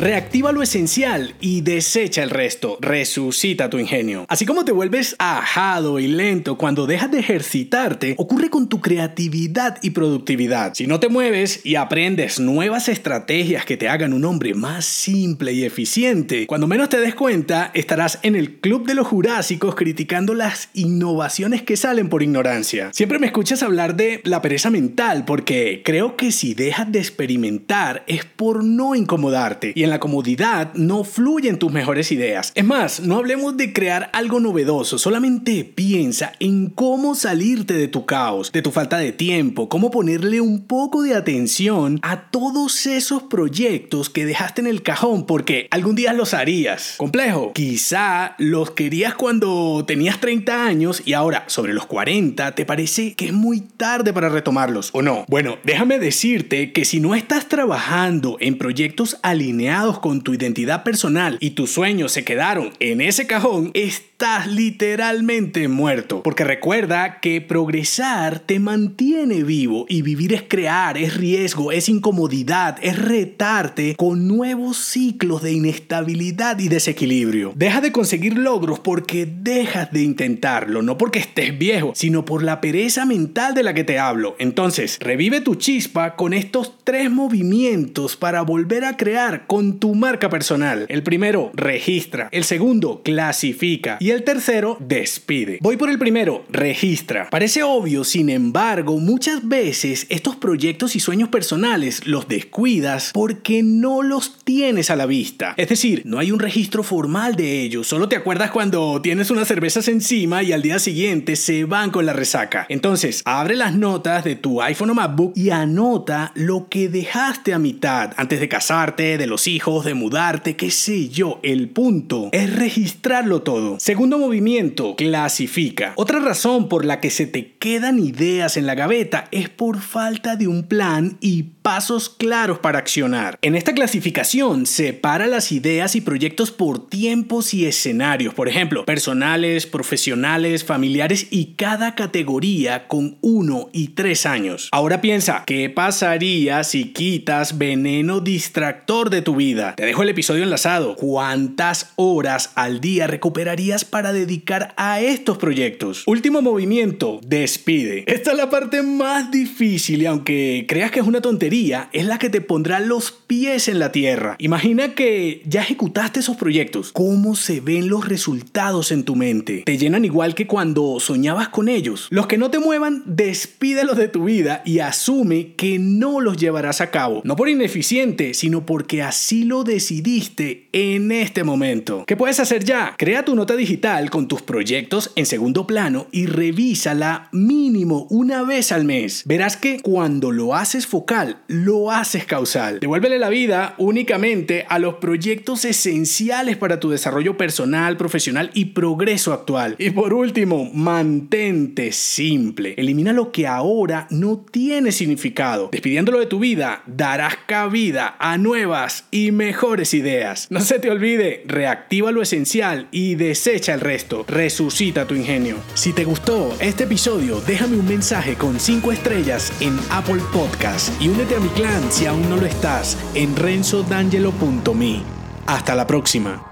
Reactiva lo esencial y desecha el resto. Resucita tu ingenio. Así como te vuelves ajado y lento cuando dejas de ejercitarte, ocurre con tu creatividad y productividad. Si no te mueves y aprendes nuevas estrategias que te hagan un hombre más simple y eficiente, cuando menos te des cuenta, estarás en el club de los jurásicos criticando las innovaciones que salen por ignorancia. Siempre me escuchas hablar de la pereza mental porque creo que si dejas de experimentar es por no incomodarte. Y la comodidad no fluyen tus mejores ideas. Es más, no hablemos de crear algo novedoso, solamente piensa en cómo salirte de tu caos, de tu falta de tiempo, cómo ponerle un poco de atención a todos esos proyectos que dejaste en el cajón porque algún día los harías. Complejo. Quizá los querías cuando tenías 30 años y ahora sobre los 40 te parece que es muy tarde para retomarlos o no. Bueno, déjame decirte que si no estás trabajando en proyectos alineados con tu identidad personal y tus sueños se quedaron en ese cajón, estás literalmente muerto. Porque recuerda que progresar te mantiene vivo y vivir es crear, es riesgo, es incomodidad, es retarte con nuevos ciclos de inestabilidad y desequilibrio. Deja de conseguir logros porque dejas de intentarlo, no porque estés viejo, sino por la pereza mental de la que te hablo. Entonces, revive tu chispa con estos tres movimientos para volver a crear con tu marca personal. El primero, registra. El segundo, clasifica. El tercero, despide. Voy por el primero, registra. Parece obvio, sin embargo, muchas veces estos proyectos y sueños personales los descuidas porque no los tienes a la vista. Es decir, no hay un registro formal de ellos. Solo te acuerdas cuando tienes unas cervezas encima y al día siguiente se van con la resaca. Entonces, abre las notas de tu iPhone o MacBook y anota lo que dejaste a mitad antes de casarte, de los hijos de mudarte, qué sé yo. El punto es registrarlo todo. Segundo movimiento, clasifica. Otra razón por la que se te quedan ideas en la gaveta es por falta de un plan y pasos claros para accionar. En esta clasificación separa las ideas y proyectos por tiempos y escenarios, por ejemplo, personales, profesionales, familiares y cada categoría con uno y tres años. Ahora piensa, ¿qué pasaría si quitas veneno distractor de tu vida? Te dejo el episodio enlazado. ¿Cuántas horas al día recuperarías para dedicar a estos proyectos? Último movimiento, despide. Esta es la parte más difícil y aunque creas que es una tontería, es la que te pondrá los pies en la tierra. Imagina que ya ejecutaste esos proyectos. ¿Cómo se ven los resultados en tu mente? ¿Te llenan igual que cuando soñabas con ellos? Los que no te muevan, despídelos de tu vida y asume que no los llevarás a cabo. No por ineficiente, sino porque así lo decidiste en este momento. ¿Qué puedes hacer ya? Crea tu nota digital con tus proyectos en segundo plano y revísala mínimo una vez al mes. Verás que cuando lo haces focal, lo haces causal. Devuélvele la vida únicamente a los proyectos esenciales para tu desarrollo personal, profesional y progreso actual. Y por último, mantente simple. Elimina lo que ahora no tiene significado. Despidiéndolo de tu vida, darás cabida a nuevas y mejores ideas. No se te olvide, reactiva lo esencial y el resto. Resucita tu ingenio. Si te gustó este episodio, déjame un mensaje con 5 estrellas en Apple Podcast y únete a mi clan si aún no lo estás en renzodangelo.me. Hasta la próxima.